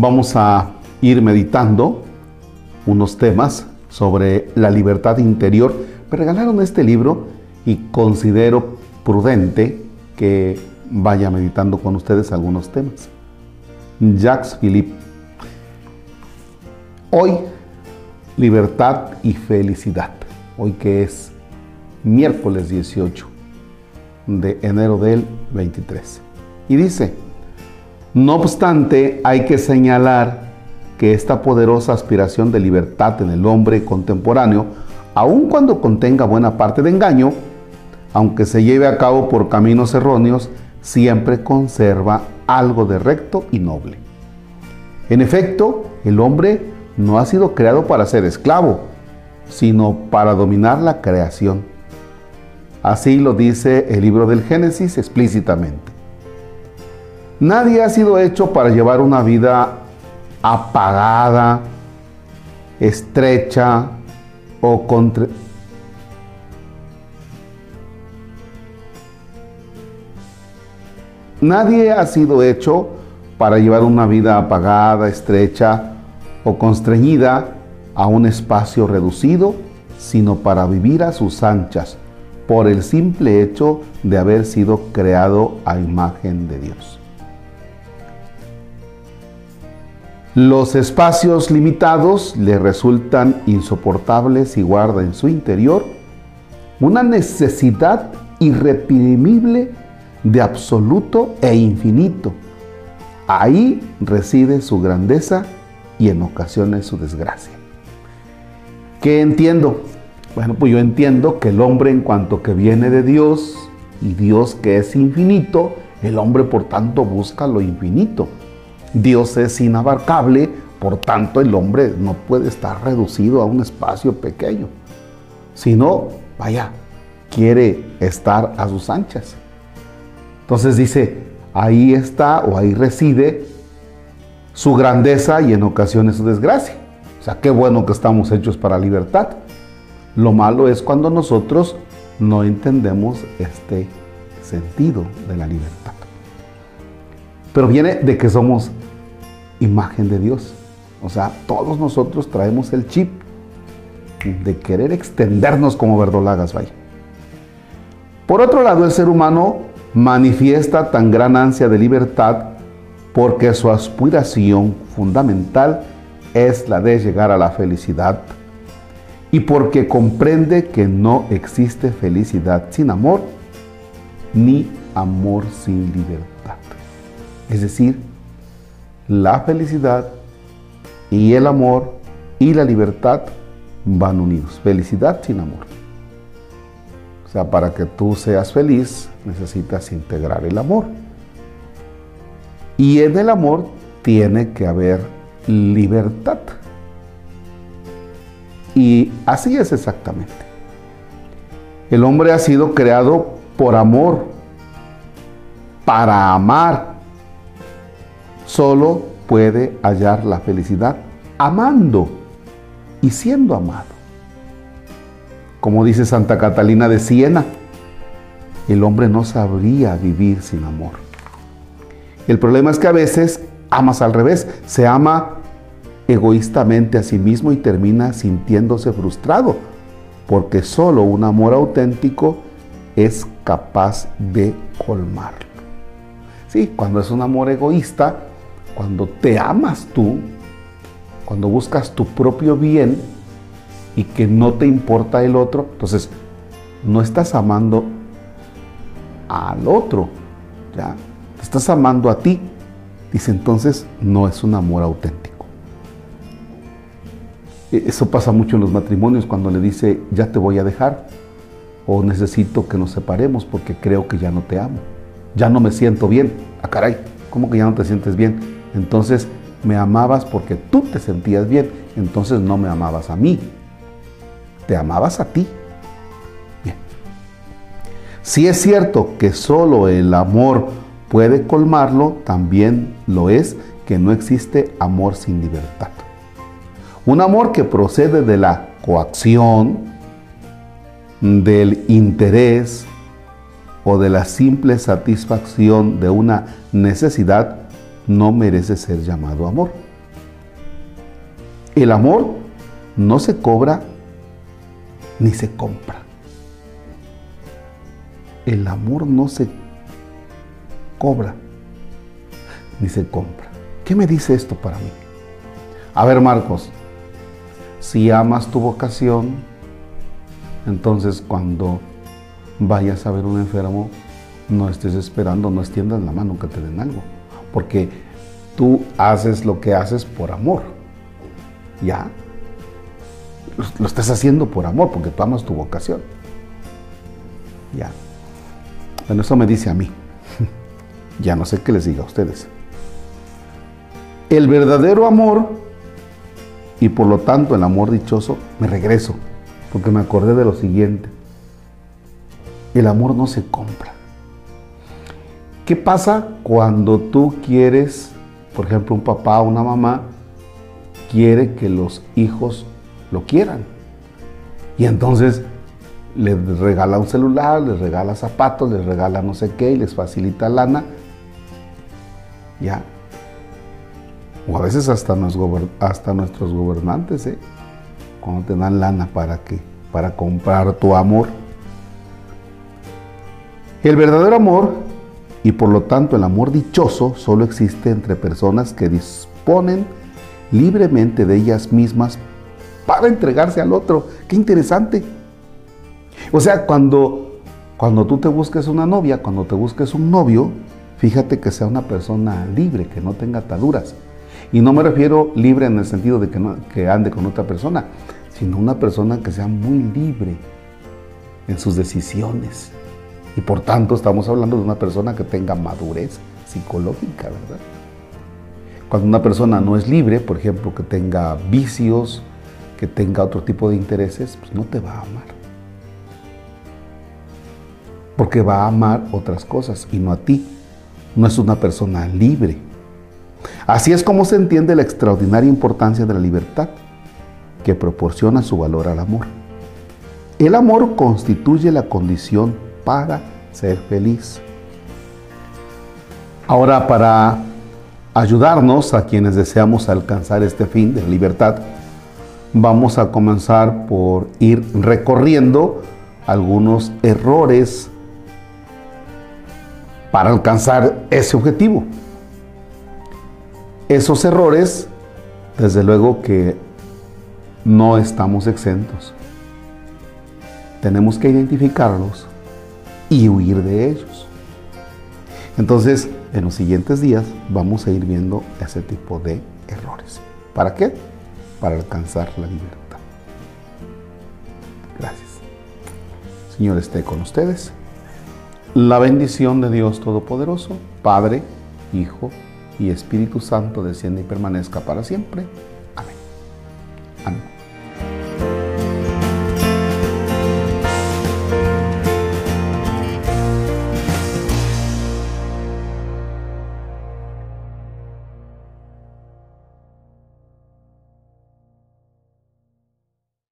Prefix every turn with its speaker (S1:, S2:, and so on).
S1: vamos a ir meditando unos temas sobre la libertad interior. Me regalaron este libro y considero prudente que vaya meditando con ustedes algunos temas. Jacques Philippe. Hoy, libertad y felicidad. Hoy que es miércoles 18 de enero del 23. Y dice, no obstante, hay que señalar que esta poderosa aspiración de libertad en el hombre contemporáneo, aun cuando contenga buena parte de engaño, aunque se lleve a cabo por caminos erróneos, siempre conserva algo de recto y noble. En efecto, el hombre no ha sido creado para ser esclavo, sino para dominar la creación. Así lo dice el libro del Génesis explícitamente. Nadie ha sido hecho para llevar una vida apagada, estrecha o. Nadie ha sido hecho para llevar una vida apagada, estrecha o constreñida a un espacio reducido, sino para vivir a sus anchas, por el simple hecho de haber sido creado a imagen de Dios. Los espacios limitados le resultan insoportables y guarda en su interior una necesidad irreprimible de absoluto e infinito. Ahí reside su grandeza y en ocasiones su desgracia. ¿Qué entiendo? Bueno, pues yo entiendo que el hombre en cuanto que viene de Dios y Dios que es infinito, el hombre por tanto busca lo infinito. Dios es inabarcable, por tanto el hombre no puede estar reducido a un espacio pequeño, sino, vaya, quiere estar a sus anchas. Entonces dice, ahí está o ahí reside su grandeza y en ocasiones su desgracia. O sea, qué bueno que estamos hechos para libertad. Lo malo es cuando nosotros no entendemos este sentido de la libertad. Pero viene de que somos imagen de Dios. O sea, todos nosotros traemos el chip de querer extendernos como verdolagas, vaya. Por otro lado, el ser humano manifiesta tan gran ansia de libertad porque su aspiración fundamental es la de llegar a la felicidad y porque comprende que no existe felicidad sin amor ni amor sin libertad. Es decir, la felicidad y el amor y la libertad van unidos. Felicidad sin amor. O sea, para que tú seas feliz necesitas integrar el amor. Y en el amor tiene que haber libertad. Y así es exactamente. El hombre ha sido creado por amor, para amar, solo puede hallar la felicidad amando y siendo amado. Como dice Santa Catalina de Siena, el hombre no sabría vivir sin amor. El problema es que a veces amas al revés, se ama egoístamente a sí mismo y termina sintiéndose frustrado, porque solo un amor auténtico es capaz de colmarlo. Sí, cuando es un amor egoísta, cuando te amas tú, cuando buscas tu propio bien y que no te importa el otro, entonces no estás amando al otro, ¿ya? Te estás amando a ti. Dice entonces, no es un amor auténtico. E, eso pasa mucho en los matrimonios cuando le dice, ya te voy a dejar, o necesito que nos separemos porque creo que ya no te amo, ya no me siento bien. Ah, caray, ¿cómo que ya no te sientes bien? Entonces me amabas porque tú te sentías bien, entonces no me amabas a mí, te amabas a ti. Bien. Si es cierto que solo el amor puede colmarlo, también lo es que no existe amor sin libertad. Un amor que procede de la coacción, del interés o de la simple satisfacción de una necesidad no merece ser llamado amor. El amor no se cobra ni se compra. El amor no se cobra ni se compra. ¿Qué me dice esto para mí? A ver, Marcos, si amas tu vocación, entonces cuando vayas a ver un enfermo, no estés esperando, no extiendas la mano que te den algo, porque tú haces lo que haces por amor. ¿Ya? Lo estás haciendo por amor, porque tú amas tu vocación. Ya. Bueno, eso me dice a mí. ya no sé qué les diga a ustedes. El verdadero amor y por lo tanto el amor dichoso, me regreso, porque me acordé de lo siguiente. El amor no se compra. ¿Qué pasa cuando tú quieres, por ejemplo, un papá o una mamá quiere que los hijos lo quieran? Y entonces les regala un celular, les regala zapatos, les regala no sé qué y les facilita lana. Ya. O a veces hasta, nuestros gobernantes, ¿eh? cuando te dan lana para qué? Para comprar tu amor. El verdadero amor y por lo tanto el amor dichoso solo existe entre personas que disponen libremente de ellas mismas para entregarse al otro. Qué interesante. O sea, cuando, cuando tú te busques una novia, cuando te busques un novio, fíjate que sea una persona libre, que no tenga ataduras. Y no me refiero libre en el sentido de que, no, que ande con otra persona, sino una persona que sea muy libre en sus decisiones, y por tanto estamos hablando de una persona que tenga madurez psicológica, ¿verdad? Cuando una persona no es libre, por ejemplo, que tenga vicios, que tenga otro tipo de intereses, pues no te va a amar. Porque va a amar otras cosas y no a ti. No es una persona libre. Así es como se entiende la extraordinaria importancia de la libertad, que proporciona su valor al amor. El amor constituye la condición para ser feliz. Ahora, para ayudarnos a quienes deseamos alcanzar este fin de libertad, vamos a comenzar por ir recorriendo algunos errores para alcanzar ese objetivo. Esos errores, desde luego que no estamos exentos. Tenemos que identificarlos y huir de ellos. Entonces, en los siguientes días vamos a ir viendo ese tipo de errores. ¿Para qué? Para alcanzar la libertad. Gracias. Señor esté con ustedes. La bendición de Dios Todopoderoso, Padre, Hijo y Espíritu Santo desciende y permanezca para siempre.